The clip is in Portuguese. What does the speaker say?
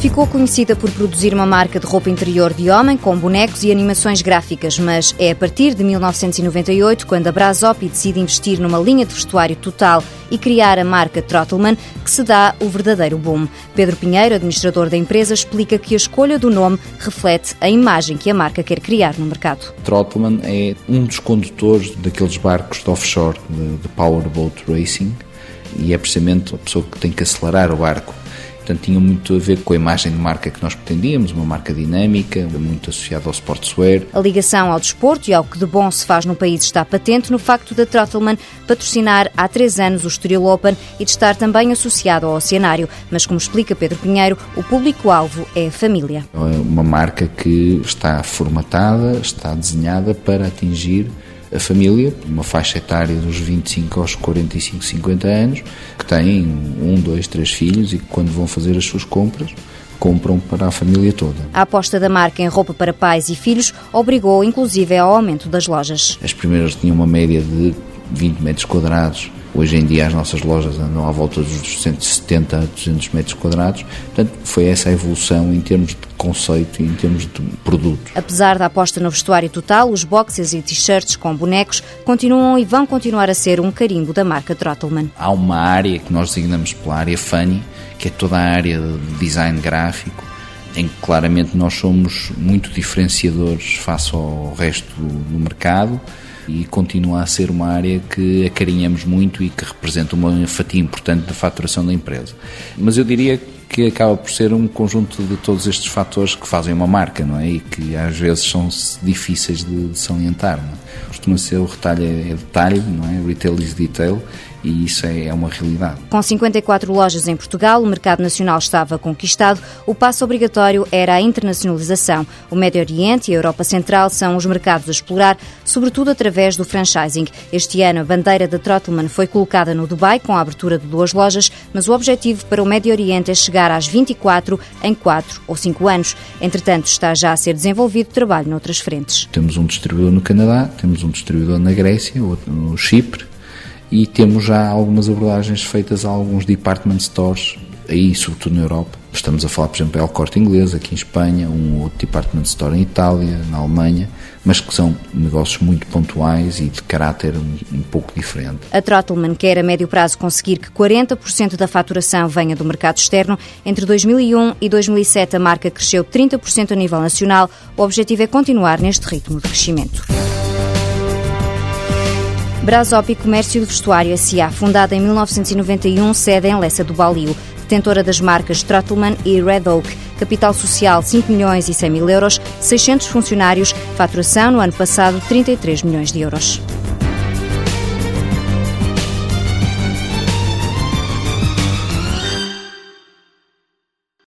Ficou conhecida por produzir uma marca de roupa interior de homem com bonecos e animações gráficas, mas é a partir de 1998, quando a Brasopi decide investir numa linha de vestuário total e criar a marca Trottleman, que se dá o verdadeiro boom. Pedro Pinheiro, administrador da empresa, explica que a escolha do nome reflete a imagem que a marca quer criar no mercado. Trottleman é um dos condutores daqueles barcos de offshore, de, de powerboat racing, e é precisamente a pessoa que tem que acelerar o barco Portanto, tinha muito a ver com a imagem de marca que nós pretendíamos, uma marca dinâmica, muito associada ao sportswear. A ligação ao desporto e ao que de bom se faz no país está patente no facto da Trottleman patrocinar há três anos o Estoril Open e de estar também associado ao Oceanário. Mas, como explica Pedro Pinheiro, o público-alvo é a família. É uma marca que está formatada, está desenhada para atingir a família, uma faixa etária dos 25 aos 45, 50 anos, que têm um, dois, três filhos e que quando vão fazer as suas compras compram para a família toda. A aposta da marca em roupa para pais e filhos obrigou inclusive ao aumento das lojas. As primeiras tinham uma média de 20 metros quadrados. Hoje em dia as nossas lojas andam à volta dos 170 a 200 metros quadrados. Portanto, foi essa a evolução em termos de conceito e em termos de produto. Apesar da aposta no vestuário total, os boxes e t-shirts com bonecos continuam e vão continuar a ser um carimbo da marca Trottleman. Há uma área que nós designamos pela área funny, que é toda a área de design gráfico, em que claramente nós somos muito diferenciadores face ao resto do mercado e continua a ser uma área que acarinhamos muito e que representa uma fatia importante da faturação da empresa. Mas eu diria que acaba por ser um conjunto de todos estes fatores que fazem uma marca, não é? E que às vezes são difíceis de, de salientar. É? Costuma ser o retalho é detalhe, não é? Retail is detail e isso é, é, uma realidade. Com 54 lojas em Portugal, o mercado nacional estava conquistado, o passo obrigatório era a internacionalização. O Médio Oriente e a Europa Central são os mercados a explorar, sobretudo através do franchising. Este ano, a bandeira da Trottleman foi colocada no Dubai com a abertura de duas lojas, mas o objetivo para o Médio Oriente é chegar às 24 em 4 ou 5 anos. Entretanto, está já a ser desenvolvido trabalho noutras frentes. Temos um distribuidor no Canadá, temos um distribuidor na Grécia, outro no Chipre, e temos já algumas abordagens feitas a alguns department stores, aí sobretudo na Europa. Estamos a falar, por exemplo, El Corte Inglês, aqui em Espanha, um outro department store em Itália, na Alemanha, mas que são negócios muito pontuais e de caráter um, um pouco diferente. A Trottleman quer a médio prazo conseguir que 40% da faturação venha do mercado externo. Entre 2001 e 2007 a marca cresceu 30% a nível nacional. O objetivo é continuar neste ritmo de crescimento. Brasop Comércio de Vestuário S.A., fundada em 1991, sede em Lessa do Balio, detentora das marcas Trottleman e Red Oak, capital social 5 milhões e 100 mil euros, 600 funcionários, faturação no ano passado 33 milhões de euros.